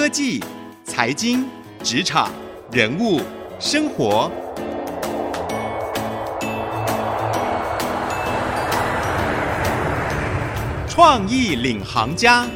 科技、财经、职场、人物、生活，创意领航家。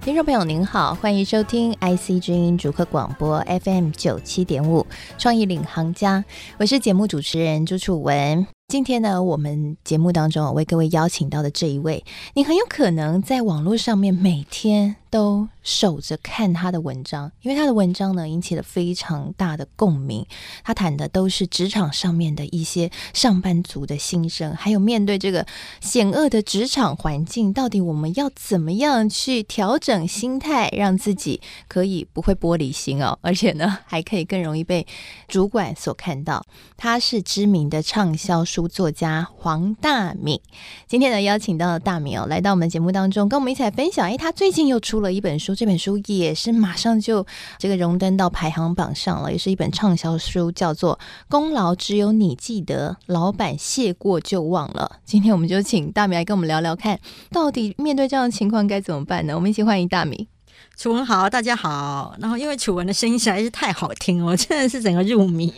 听众朋友您好，欢迎收听 IC 之音主客广播 FM 九七点五创意领航家，我是节目主持人朱楚文。今天呢，我们节目当中为各位邀请到的这一位，你很有可能在网络上面每天都守着看他的文章，因为他的文章呢引起了非常大的共鸣。他谈的都是职场上面的一些上班族的心声，还有面对这个险恶的职场环境，到底我们要怎么样去调整心态，让自己可以不会玻璃心哦，而且呢还可以更容易被主管所看到。他是知名的畅销书作家黄大敏。今天呢邀请到了大敏哦，来到我们节目当中，跟我们一起来分享。哎，他最近又出了一本书，这本书也是马上就这个荣登到排行榜上了，也是一本畅销书，叫做《功劳只有你记得，老板谢过就忘了》。今天我们就请大米来跟我们聊聊看，到底面对这样的情况该怎么办呢？我们一起欢迎大米。楚文好，大家好。然后因为楚文的声音实在是太好听了，我真的是整个入迷。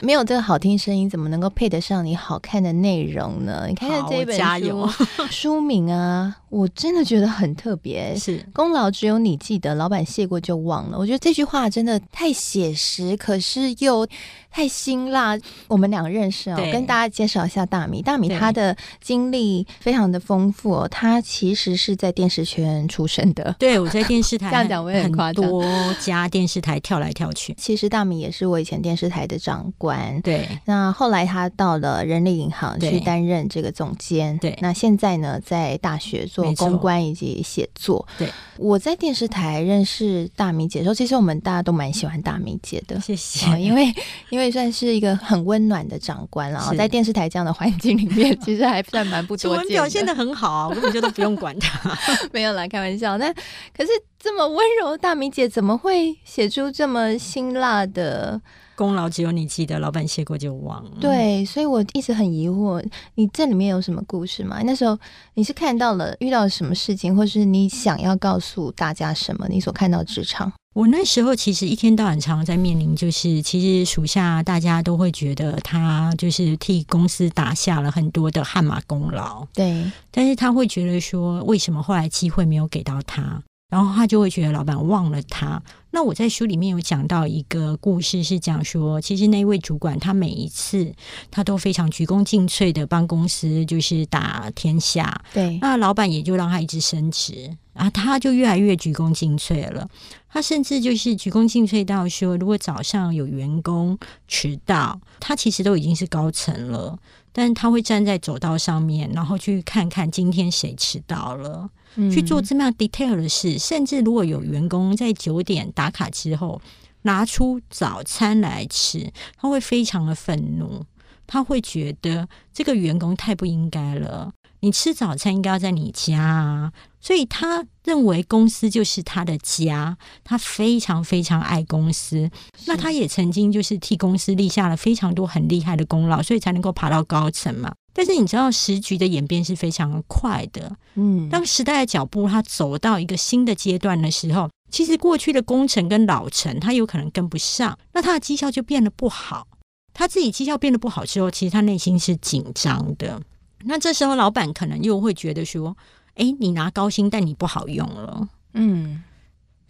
没有这个好听声音，怎么能够配得上你好看的内容呢？你看看这本书，加油书名啊，我真的觉得很特别。是功劳只有你记得，老板谢过就忘了。我觉得这句话真的太写实，可是又太辛辣。我们两个认识啊、哦，跟大家介绍一下大米。大米他的经历非常的丰富哦，他其实是在电视圈出生的。对，我在电视台 这样讲我也很夸张，多家电视台跳来跳去。其实大米也是我以前电视台的长官。对，那后来他到了人力银行去担任这个总监。对，那现在呢，在大学做公关以及写作。对，我在电视台认识大米姐的时候，其实我们大家都蛮喜欢大米姐的。谢谢，因为因为算是一个很温暖的长官了。在电视台这样的环境里面，其实还算蛮不多见的。表现的很好啊，我根本就都不用管他。没有啦，开玩笑。那可是这么温柔的大米姐，怎么会写出这么辛辣的？功劳只有你记得，老板谢过就忘了。对，所以我一直很疑惑，你这里面有什么故事吗？那时候你是看到了遇到了什么事情，或是你想要告诉大家什么？你所看到职场，我那时候其实一天到晚常常在面临，就是其实属下大家都会觉得他就是替公司打下了很多的汗马功劳，对，但是他会觉得说，为什么后来机会没有给到他？然后他就会觉得老板忘了他。那我在书里面有讲到一个故事，是讲说，其实那位主管他每一次他都非常鞠躬尽瘁的帮公司就是打天下。对，那老板也就让他一直升职，啊，他就越来越鞠躬尽瘁了。他甚至就是鞠躬尽瘁到说，如果早上有员工迟到，他其实都已经是高层了，但他会站在走道上面，然后去看看今天谁迟到了。去做这么样 detail 的事，甚至如果有员工在九点打卡之后拿出早餐来吃，他会非常的愤怒，他会觉得这个员工太不应该了。你吃早餐应该要在你家啊，所以他认为公司就是他的家，他非常非常爱公司。那他也曾经就是替公司立下了非常多很厉害的功劳，所以才能够爬到高层嘛。但是你知道时局的演变是非常快的，嗯，当时代的脚步它走到一个新的阶段的时候，其实过去的工程跟老臣他有可能跟不上，那他的绩效就变得不好。他自己绩效变得不好之后，其实他内心是紧张的。那这时候老板可能又会觉得说：“哎，你拿高薪，但你不好用了。”嗯，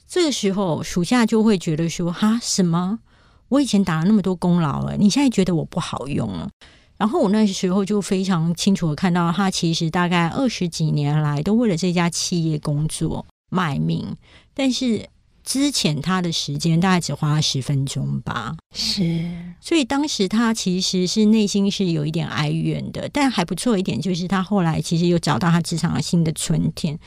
这个时候属下就会觉得说：“哈，什么？我以前打了那么多功劳了，你现在觉得我不好用了？”然后我那时候就非常清楚的看到，他其实大概二十几年来都为了这家企业工作卖命，但是之前他的时间大概只花了十分钟吧。是，所以当时他其实是内心是有一点哀怨的，但还不错一点就是他后来其实又找到他职场的新的春天。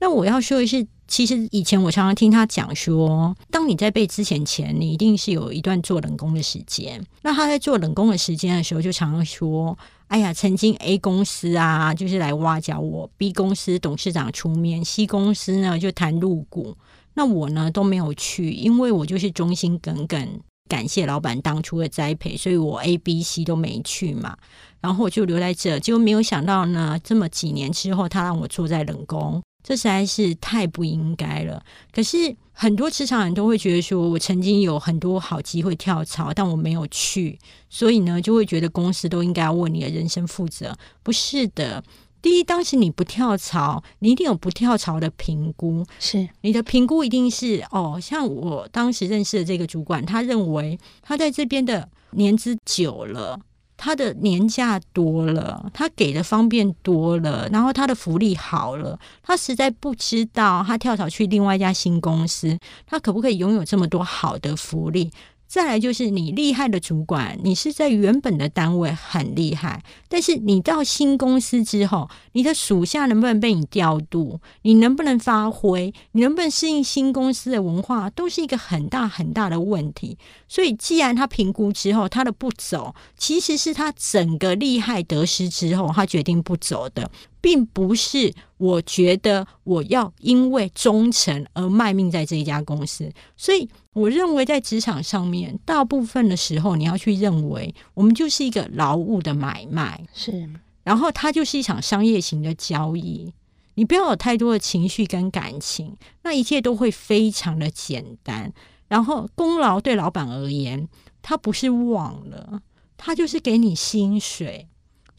那我要说的是，其实以前我常常听他讲说，当你在被资遣前，你一定是有一段做冷宫的时间。那他在做冷宫的时间的时候，就常常说：“哎呀，曾经 A 公司啊，就是来挖角我；B 公司董事长出面；C 公司呢就谈入股。那我呢都没有去，因为我就是忠心耿耿，感谢老板当初的栽培，所以我 A、B、C 都没去嘛。然后我就留在这，结果没有想到呢，这么几年之后，他让我坐在冷宫。”这实在是太不应该了。可是很多职场人都会觉得说，我曾经有很多好机会跳槽，但我没有去，所以呢，就会觉得公司都应该要为你的人生负责。不是的。第一，当时你不跳槽，你一定有不跳槽的评估。是你的评估一定是哦，像我当时认识的这个主管，他认为他在这边的年资久了，他的年假多了，他给的方便多了，然后他的福利好了，他实在不知道他跳槽去另外一家新公司，他可不可以拥有这么多好的福利？再来就是你厉害的主管，你是在原本的单位很厉害，但是你到新公司之后，你的属下能不能被你调度？你能不能发挥？你能不能适应新公司的文化？都是一个很大很大的问题。所以，既然他评估之后他的不走，其实是他整个厉害得失之后，他决定不走的。并不是我觉得我要因为忠诚而卖命在这一家公司，所以我认为在职场上面，大部分的时候你要去认为，我们就是一个劳务的买卖，是，然后它就是一场商业型的交易，你不要有太多的情绪跟感情，那一切都会非常的简单。然后功劳对老板而言，他不是忘了，他就是给你薪水。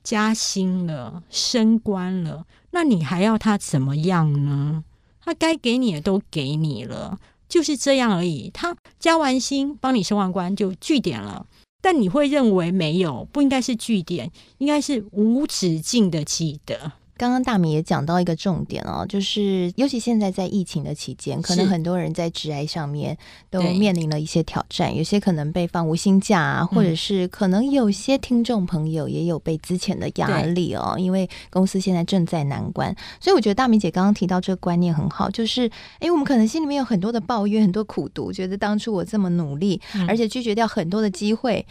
加薪了，升官了，那你还要他怎么样呢？他该给你的都给你了，就是这样而已。他加完薪，帮你升完官就据点了。但你会认为没有，不应该是据点，应该是无止境的记得。刚刚大米也讲到一个重点哦，就是尤其现在在疫情的期间，可能很多人在职涯上面都面临了一些挑战，有些可能被放无薪假啊，或者是可能有些听众朋友也有被资前的压力哦，因为公司现在正在难关，所以我觉得大米姐刚刚提到这个观念很好，就是哎，我们可能心里面有很多的抱怨，很多苦读，觉得当初我这么努力，而且拒绝掉很多的机会。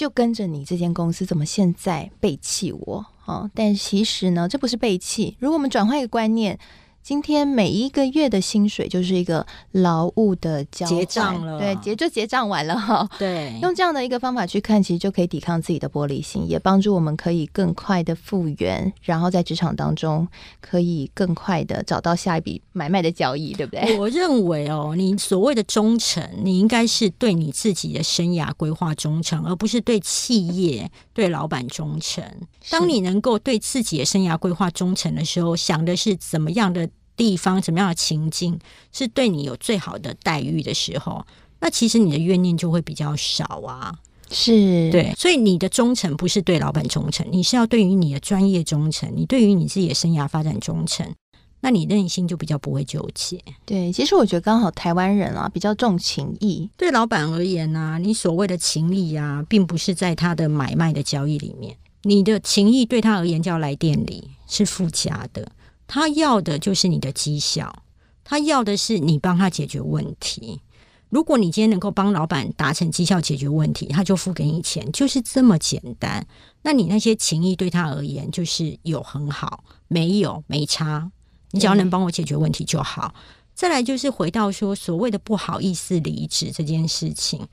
就跟着你这间公司，怎么现在背弃我？哦，但其实呢，这不是背弃。如果我们转换一个观念。今天每一个月的薪水就是一个劳务的交结账了，对，结就结账完了哈。对，用这样的一个方法去看，其实就可以抵抗自己的玻璃心，也帮助我们可以更快的复原，然后在职场当中可以更快的找到下一笔买卖的交易，对不对？我认为哦，你所谓的忠诚，你应该是对你自己的生涯规划忠诚，而不是对企业、对老板忠诚。当你能够对自己的生涯规划忠诚的时候，想的是怎么样的。地方什么样的情境是对你有最好的待遇的时候，那其实你的怨念就会比较少啊。是对，所以你的忠诚不是对老板忠诚，你是要对于你的专业忠诚，你对于你自己的生涯发展忠诚，那你内心就比较不会纠结。对，其实我觉得刚好台湾人啊比较重情义，对老板而言呢、啊，你所谓的情义啊，并不是在他的买卖的交易里面，你的情义对他而言叫来店里是附加的。他要的就是你的绩效，他要的是你帮他解决问题。如果你今天能够帮老板达成绩效解决问题，他就付给你钱，就是这么简单。那你那些情谊对他而言，就是有很好，没有没差。你只要能帮我解决问题就好。再来就是回到说所谓的不好意思离职这件事情，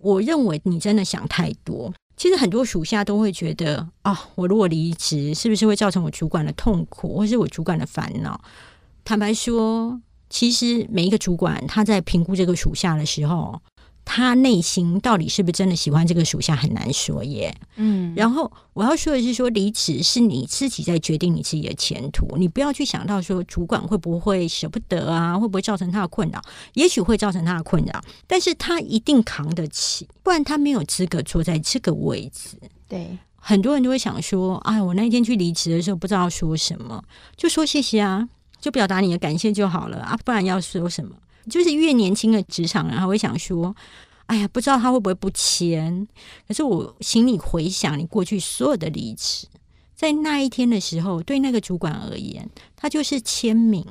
我认为你真的想太多。其实很多属下都会觉得啊、我如果离职，是不是会造成我主管的痛苦，或是我主管的烦恼？坦白说，其实每一个主管他在评估这个属下的时候。他内心到底是不是真的喜欢这个属下很难说耶。嗯，然后我要说的是，说离职是你自己在决定你自己的前途，你不要去想到说主管会不会舍不得啊，会不会造成他的困扰？也许会造成他的困扰，但是他一定扛得起，不然他没有资格坐在这个位置。对，很多人都会想说，哎，我那一天去离职的时候不知道说什么，就说谢谢啊，就表达你的感谢就好了啊，不然要说什么？就是越年轻的职场人，他会想说：“哎呀，不知道他会不会不签。”可是我请你回想你过去所有的离职，在那一天的时候，对那个主管而言，他就是签名，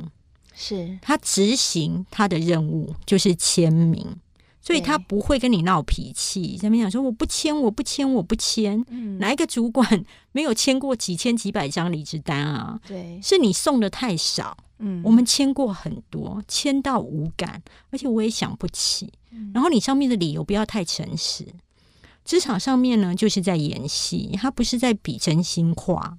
是他执行他的任务就是签名，所以他不会跟你闹脾气，在那边讲说：“我不签，我不签，我不签。”嗯，哪一个主管 没有签过几千几百张离职单啊？对，是你送的太少。嗯，我们签过很多，签到无感，而且我也想不起。然后你上面的理由不要太诚实。职场上面呢，就是在演戏，他不是在比真心话。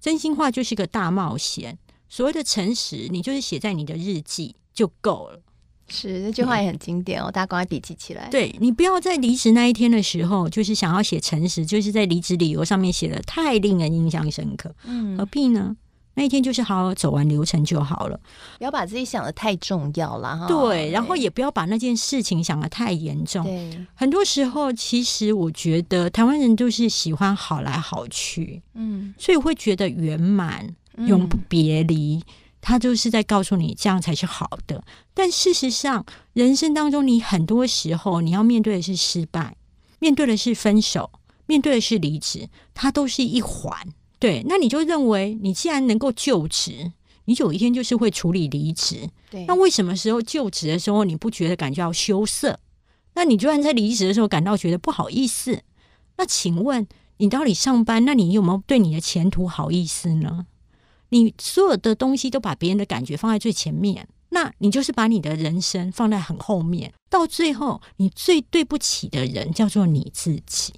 真心话就是个大冒险，所谓的诚实，你就是写在你的日记就够了。是，这句话也很经典哦，大家赶快笔记起来。对，你不要在离职那一天的时候，就是想要写诚实，就是在离职理由上面写的太令人印象深刻。嗯，何必呢？那一天就是好好走完流程就好了，不要把自己想的太重要了哈。对，然后也不要把那件事情想的太严重。对，很多时候其实我觉得台湾人都是喜欢好来好去，嗯，所以会觉得圆满、永不别离，嗯、他就是在告诉你这样才是好的。但事实上，人生当中你很多时候你要面对的是失败，面对的是分手，面对的是离职，它都是一环。对，那你就认为你既然能够就职，你有一天就是会处理离职。对，那为什么时候就职的时候你不觉得感觉到羞涩？那你居然在离职的时候感到觉得不好意思？那请问你到底上班？那你有没有对你的前途好意思呢？你所有的东西都把别人的感觉放在最前面，那你就是把你的人生放在很后面。到最后，你最对不起的人叫做你自己。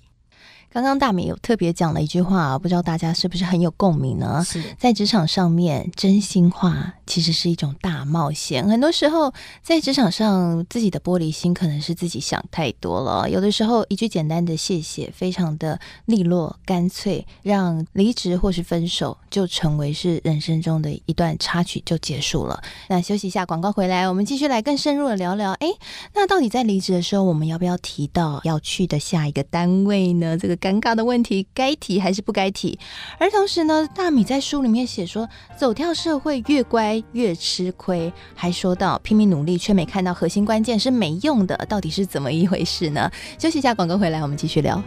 刚刚大米有特别讲了一句话，不知道大家是不是很有共鸣呢？是在职场上面，真心话其实是一种大冒险。很多时候，在职场上，自己的玻璃心可能是自己想太多了。有的时候，一句简单的谢谢，非常的利落干脆，让离职或是分手就成为是人生中的一段插曲就结束了。那休息一下，广告回来，我们继续来更深入的聊聊。哎，那到底在离职的时候，我们要不要提到要去的下一个单位呢？这个。尴尬的问题，该提还是不该提？而同时呢，大米在书里面写说，走跳社会越乖越吃亏，还说到拼命努力却没看到核心关键是没用的，到底是怎么一回事呢？休息一下，广告回来，我们继续聊。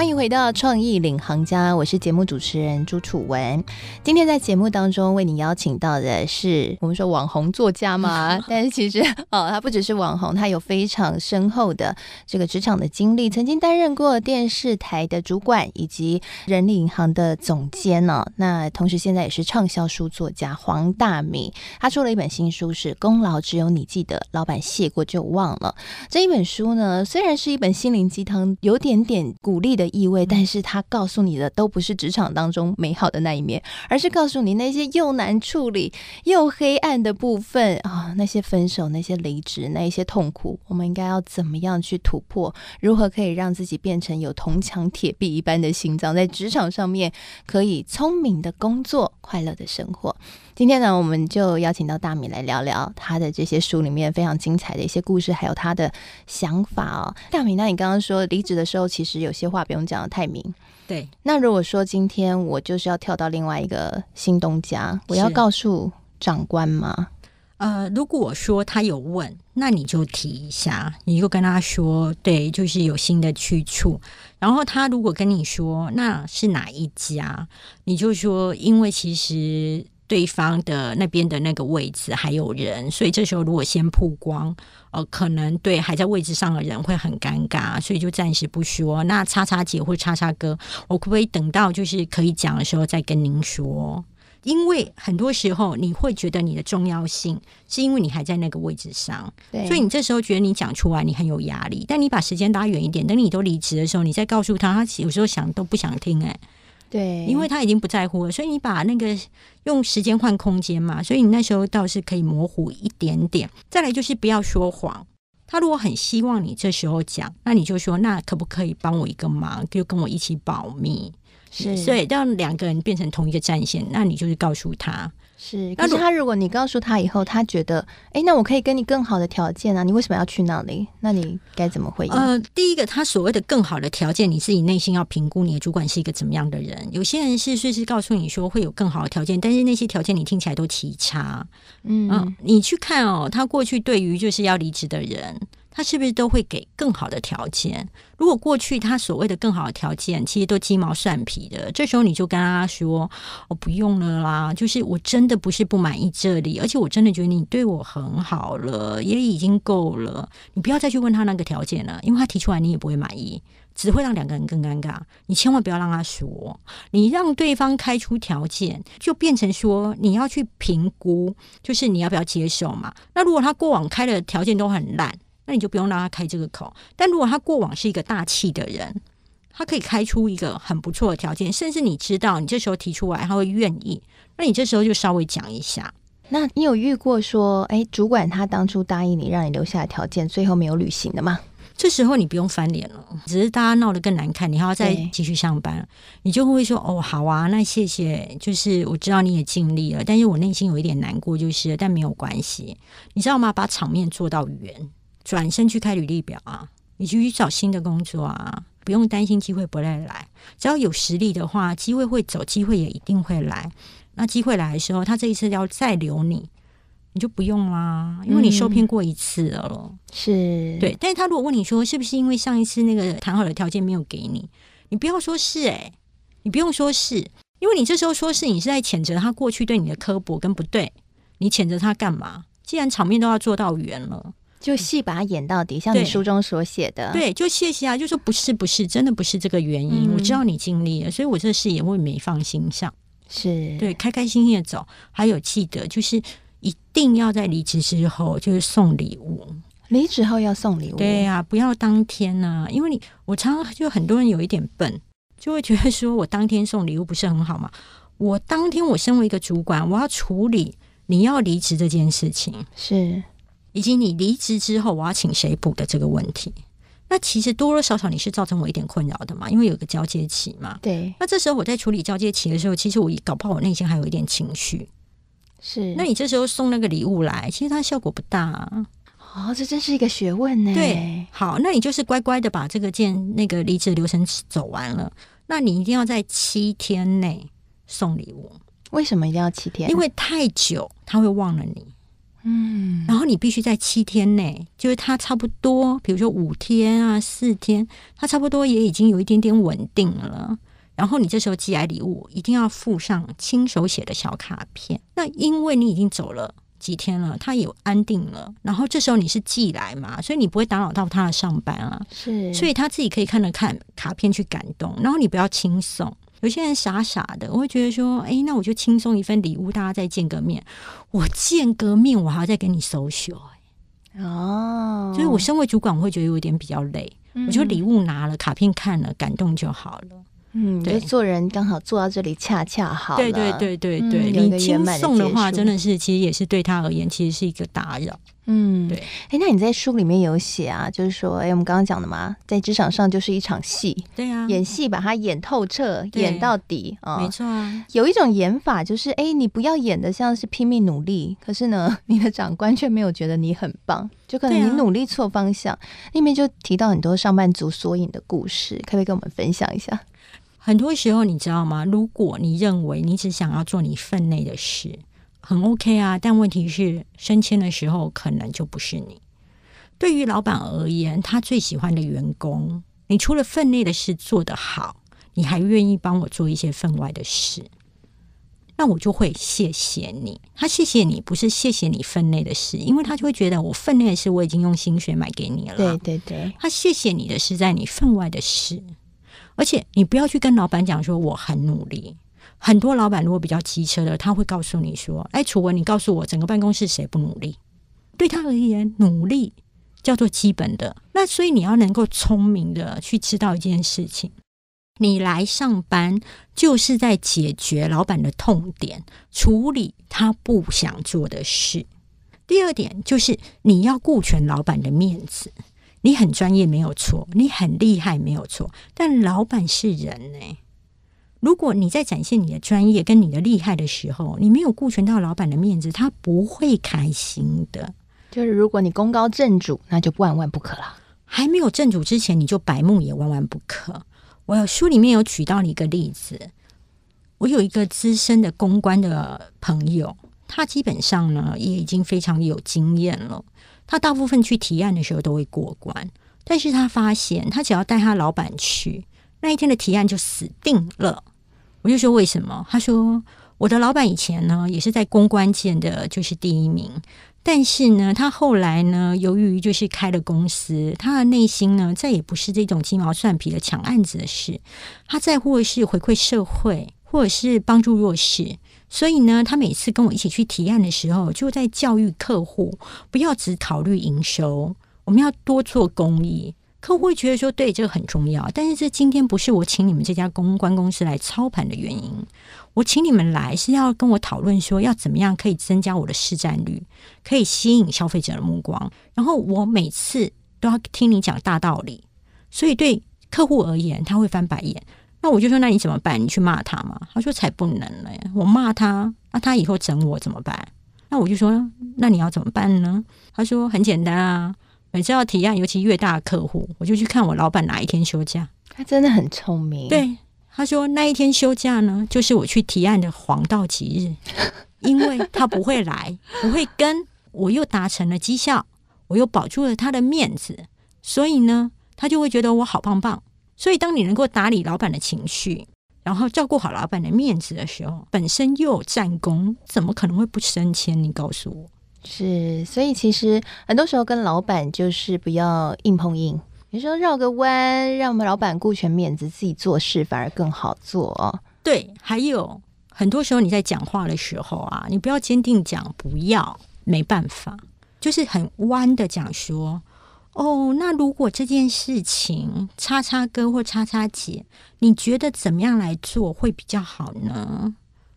欢迎回到创意领航家，我是节目主持人朱楚文。今天在节目当中为你邀请到的是我们说网红作家嘛，但是其实哦，他不只是网红，他有非常深厚的这个职场的经历，曾经担任过电视台的主管以及人力银行的总监呢、哦。那同时现在也是畅销书作家黄大米，他出了一本新书是《功劳只有你记得，老板谢过就忘了》。这一本书呢，虽然是一本心灵鸡汤，有点点鼓励的。意味，但是他告诉你的都不是职场当中美好的那一面，而是告诉你那些又难处理又黑暗的部分啊，那些分手、那些离职、那一些痛苦，我们应该要怎么样去突破？如何可以让自己变成有铜墙铁壁一般的心脏，在职场上面可以聪明的工作、快乐的生活？今天呢，我们就邀请到大米来聊聊他的这些书里面非常精彩的一些故事，还有他的想法哦。大米，那你刚刚说离职的时候，其实有些话不用讲的太明。对。那如果说今天我就是要跳到另外一个新东家，我要告诉长官吗？呃，如果说他有问，那你就提一下，你就跟他说，对，就是有新的去处。然后他如果跟你说那是哪一家，你就说，因为其实。对方的那边的那个位置还有人，所以这时候如果先曝光，呃，可能对还在位置上的人会很尴尬，所以就暂时不说。那叉叉姐或叉叉哥，我可不可以等到就是可以讲的时候再跟您说？因为很多时候你会觉得你的重要性是因为你还在那个位置上，对，所以你这时候觉得你讲出来你很有压力。但你把时间拉远一点，等你都离职的时候，你再告诉他，他有时候想都不想听，哎。对，因为他已经不在乎了，所以你把那个用时间换空间嘛，所以你那时候倒是可以模糊一点点。再来就是不要说谎，他如果很希望你这时候讲，那你就说，那可不可以帮我一个忙，就跟我一起保密，是，所以让两个人变成同一个战线，那你就是告诉他。是，可是他如果你告诉他以后，他觉得，哎，那我可以给你更好的条件啊，你为什么要去那里？那你该怎么回应？呃，第一个，他所谓的更好的条件，你自己内心要评估你的主管是一个怎么样的人。有些人是随时告诉你说会有更好的条件，但是那些条件你听起来都奇差。嗯，呃，你去看哦，他过去对于就是要离职的人。他是不是都会给更好的条件？如果过去他所谓的更好的条件，其实都鸡毛蒜皮的，这时候你就跟他说：“我、哦、不用了啦，就是我真的不是不满意这里，而且我真的觉得你对我很好了，也已经够了。你不要再去问他那个条件了，因为他提出来你也不会满意，只会让两个人更尴尬。你千万不要让他说，你让对方开出条件，就变成说你要去评估，就是你要不要接受嘛？那如果他过往开的条件都很烂。那你就不用让他开这个口。但如果他过往是一个大气的人，他可以开出一个很不错的条件，甚至你知道你这时候提出来，他会愿意，那你这时候就稍微讲一下。那你有遇过说，哎，主管他当初答应你让你留下的条件，最后没有履行的吗？这时候你不用翻脸了，只是大家闹得更难看，你还要再继续上班，你就会说哦，好啊，那谢谢，就是我知道你也尽力了，但是我内心有一点难过，就是，但没有关系，你知道吗？把场面做到圆，转身去开履历表啊，你就去找新的工作啊，不用担心机会不会来，只要有实力的话，机会会走，机会也一定会来。那机会来的时候，他这一次要再留你。你就不用啦，因为你受骗过一次了。嗯、是对，但是他如果问你说是不是因为上一次那个谈好的条件没有给你，你不要说是哎、欸，你不用说是，因为你这时候说是你是在谴责他过去对你的刻薄跟不对，你谴责他干嘛？既然场面都要做到圆了，就戏把它演到底，像你书中所写的，对，就谢谢啊，就说不是不是，真的不是这个原因，嗯、我知道你尽力了，所以我这事也会没放心上，是。对，开开心心的走，还有记得就是。一定要在离职之后就是送礼物，离职后要送礼物。对呀、啊，不要当天呢、啊，因为你我常常就很多人有一点笨，就会觉得说我当天送礼物不是很好嘛？我当天我身为一个主管，我要处理你要离职这件事情，是以及你离职之后我要请谁补的这个问题。那其实多多少少你是造成我一点困扰的嘛，因为有个交接期嘛。对，那这时候我在处理交接期的时候，其实我搞不好我内心还有一点情绪。是，那你这时候送那个礼物来，其实它效果不大啊。哦，这真是一个学问呢。对，好，那你就是乖乖的把这个件那个离职流程走完了。那你一定要在七天内送礼物。为什么一定要七天？因为太久他会忘了你。嗯，然后你必须在七天内，就是他差不多，比如说五天啊、四天，他差不多也已经有一点点稳定了。然后你这时候寄来礼物，一定要附上亲手写的小卡片。那因为你已经走了几天了，他也安定了。然后这时候你是寄来嘛，所以你不会打扰到他的上班啊。是，所以他自己可以看着看卡片去感动。然后你不要轻送，有些人傻傻的，我会觉得说，哎，那我就轻松一份礼物，大家再见个面。我见个面，我还要再给你 social。哦，所以我身为主管，我会觉得有点比较累。嗯、我觉得礼物拿了，卡片看了，感动就好了。嗯，对，做人刚好做到这里恰恰好。对对对对对，你轻送的话，真的是其实也是对他而言，其实是一个打扰。嗯，对。哎，那你在书里面有写啊，就是说，哎，我们刚刚讲的嘛，在职场上就是一场戏，对啊，演戏把它演透彻，演到底啊，没错啊。有一种演法就是，哎，你不要演的像是拼命努力，可是呢，你的长官却没有觉得你很棒，就可能你努力错方向。那面就提到很多上班族缩影的故事，可不可以跟我们分享一下？很多时候，你知道吗？如果你认为你只想要做你分内的事，很 OK 啊。但问题是，升迁的时候可能就不是你。对于老板而言，他最喜欢的员工，你除了分内的事做得好，你还愿意帮我做一些分外的事，那我就会谢谢你。他谢谢你，不是谢谢你分内的事，因为他就会觉得我分内的事我已经用心血买给你了。对对对，他谢谢你的是在你分外的事。而且你不要去跟老板讲说我很努力。很多老板如果比较机车的，他会告诉你说：“哎，楚文，你告诉我整个办公室谁不努力？”对他而言，努力叫做基本的。那所以你要能够聪明的去知道一件事情：你来上班就是在解决老板的痛点，处理他不想做的事。第二点就是你要顾全老板的面子。你很专业没有错，你很厉害没有错，但老板是人呢、欸。如果你在展现你的专业跟你的厉害的时候，你没有顾全到老板的面子，他不会开心的。就是如果你功高震主，那就万万不可了。还没有震主之前，你就白目也万万不可。我有书里面有举到了一个例子，我有一个资深的公关的朋友，他基本上呢也已经非常有经验了。他大部分去提案的时候都会过关，但是他发现他只要带他老板去，那一天的提案就死定了。我就说为什么？他说我的老板以前呢也是在公关界的就是第一名，但是呢他后来呢由于就是开了公司，他的内心呢再也不是这种鸡毛蒜皮的抢案子的事，他在乎的是回馈社会或者是帮助弱势。所以呢，他每次跟我一起去提案的时候，就在教育客户不要只考虑营收。我们要多做公益。客户会觉得说，对，这个很重要，但是这今天不是我请你们这家公关公司来操盘的原因。我请你们来是要跟我讨论说，要怎么样可以增加我的市占率，可以吸引消费者的目光。然后我每次都要听你讲大道理，所以对客户而言，他会翻白眼。那我就说，那你怎么办？你去骂他吗？他说才不能呢，我骂他，那他以后整我怎么办？那我就说，那你要怎么办呢？他说很简单啊。每次要提案，尤其越大的客户，我就去看我老板哪一天休假。他真的很聪明。对，他说那一天休假呢，就是我去提案的黄道吉日，因为他不会来，不会跟，我又达成了绩效，我又保住了他的面子，所以呢，他就会觉得我好棒棒。所以，当你能够打理老板的情绪，然后照顾好老板的面子的时候，本身又有战功，怎么可能会不升迁？你告诉我。是，所以其实很多时候跟老板就是不要硬碰硬，有时候绕个弯，让我们老板顾全面子，自己做事反而更好做哦。对，还有很多时候你在讲话的时候啊，你不要坚定讲不要，没办法，就是很弯的讲说，哦，那如果这件事情叉叉哥或叉叉姐，你觉得怎么样来做会比较好呢？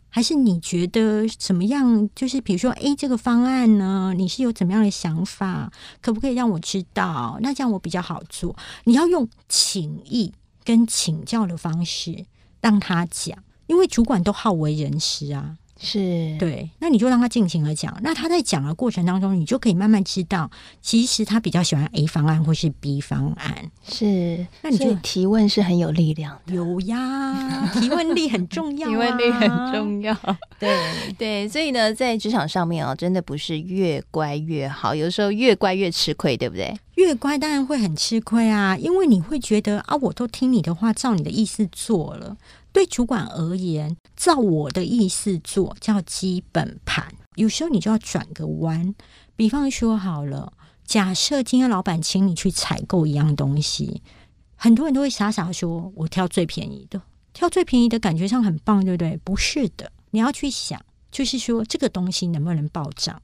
还是你觉得怎么样？就是比如说，A 这个方案呢，你是有怎么样的想法？可不可以让我知道？那这样我比较好做。你要用请益跟请教的方式让他讲，因为主管都好为人师啊。是对，那你就让他尽情的讲。那他在讲的过程当中，你就可以慢慢知道，其实他比较喜欢 A 方案或是 B 方案。是，那你就提问是很有力量的。有呀，提问力很重要啊，提问力很重要。对对，所以呢，在职场上面哦，真的不是越乖越好，有时候越乖越吃亏，对不对？越乖当然会很吃亏啊，因为你会觉得啊，我都听你的话，照你的意思做了。对主管而言，照我的意思做叫基本盘。有时候你就要转个弯，比方说好了，假设今天老板请你去采购一样东西，很多人都会傻傻说：“我挑最便宜的，挑最便宜的感觉上很棒，对不对？”不是的，你要去想，就是说这个东西能不能报账？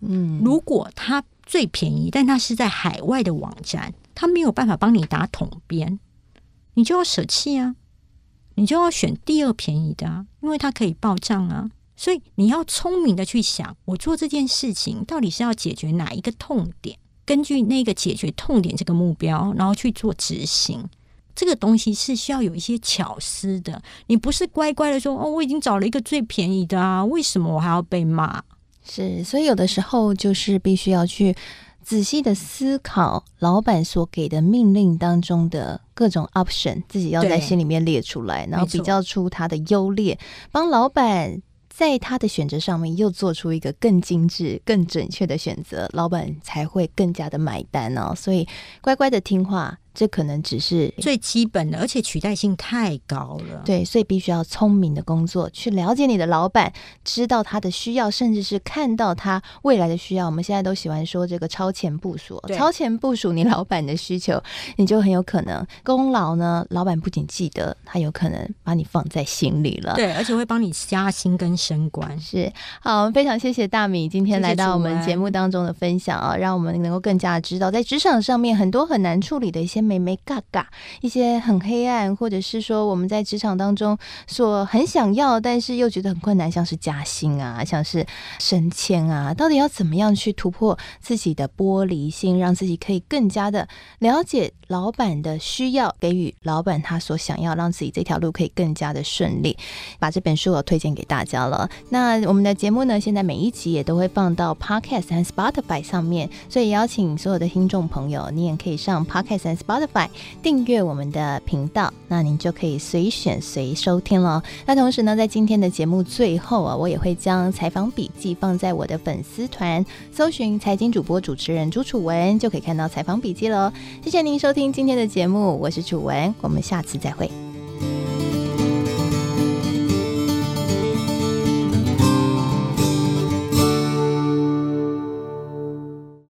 嗯，如果它最便宜，但它是在海外的网站，它没有办法帮你打统编，你就要舍弃啊。你就要选第二便宜的啊，因为它可以报账啊。所以你要聪明的去想，我做这件事情到底是要解决哪一个痛点？根据那个解决痛点这个目标，然后去做执行。这个东西是需要有一些巧思的。你不是乖乖的说哦，我已经找了一个最便宜的啊，为什么我还要被骂？是，所以有的时候就是必须要去。仔细的思考老板所给的命令当中的各种 option，自己要在心里面列出来，然后比较出它的优劣，帮老板在他的选择上面又做出一个更精致、更准确的选择，老板才会更加的买单哦。所以乖乖的听话。这可能只是最基本的，而且取代性太高了。对，所以必须要聪明的工作，去了解你的老板，知道他的需要，甚至是看到他未来的需要。我们现在都喜欢说这个超前部署，超前部署你 老板的需求，你就很有可能功劳呢。老板不仅记得，他有可能把你放在心里了。对，而且会帮你加薪跟升官。是，好，我们非常谢谢大米今天来到我们节目当中的分享啊，让我们能够更加知道在职场上面很多很难处理的一些。美眉嘎嘎，一些很黑暗，或者是说我们在职场当中所很想要，但是又觉得很困难，像是加薪啊，像是升迁啊，到底要怎么样去突破自己的玻璃心，让自己可以更加的了解老板的需要，给予老板他所想要，让自己这条路可以更加的顺利。把这本书我推荐给大家了。那我们的节目呢，现在每一集也都会放到 Podcast 和 Spotify 上面，所以邀请所有的听众朋友，你也可以上 Podcast 和。Spotify 订阅我们的频道，那您就可以随选随收听了。那同时呢，在今天的节目最后啊，我也会将采访笔记放在我的粉丝团，搜寻财经主播主持人朱楚文，就可以看到采访笔记了。谢谢您收听今天的节目，我是楚文，我们下次再会。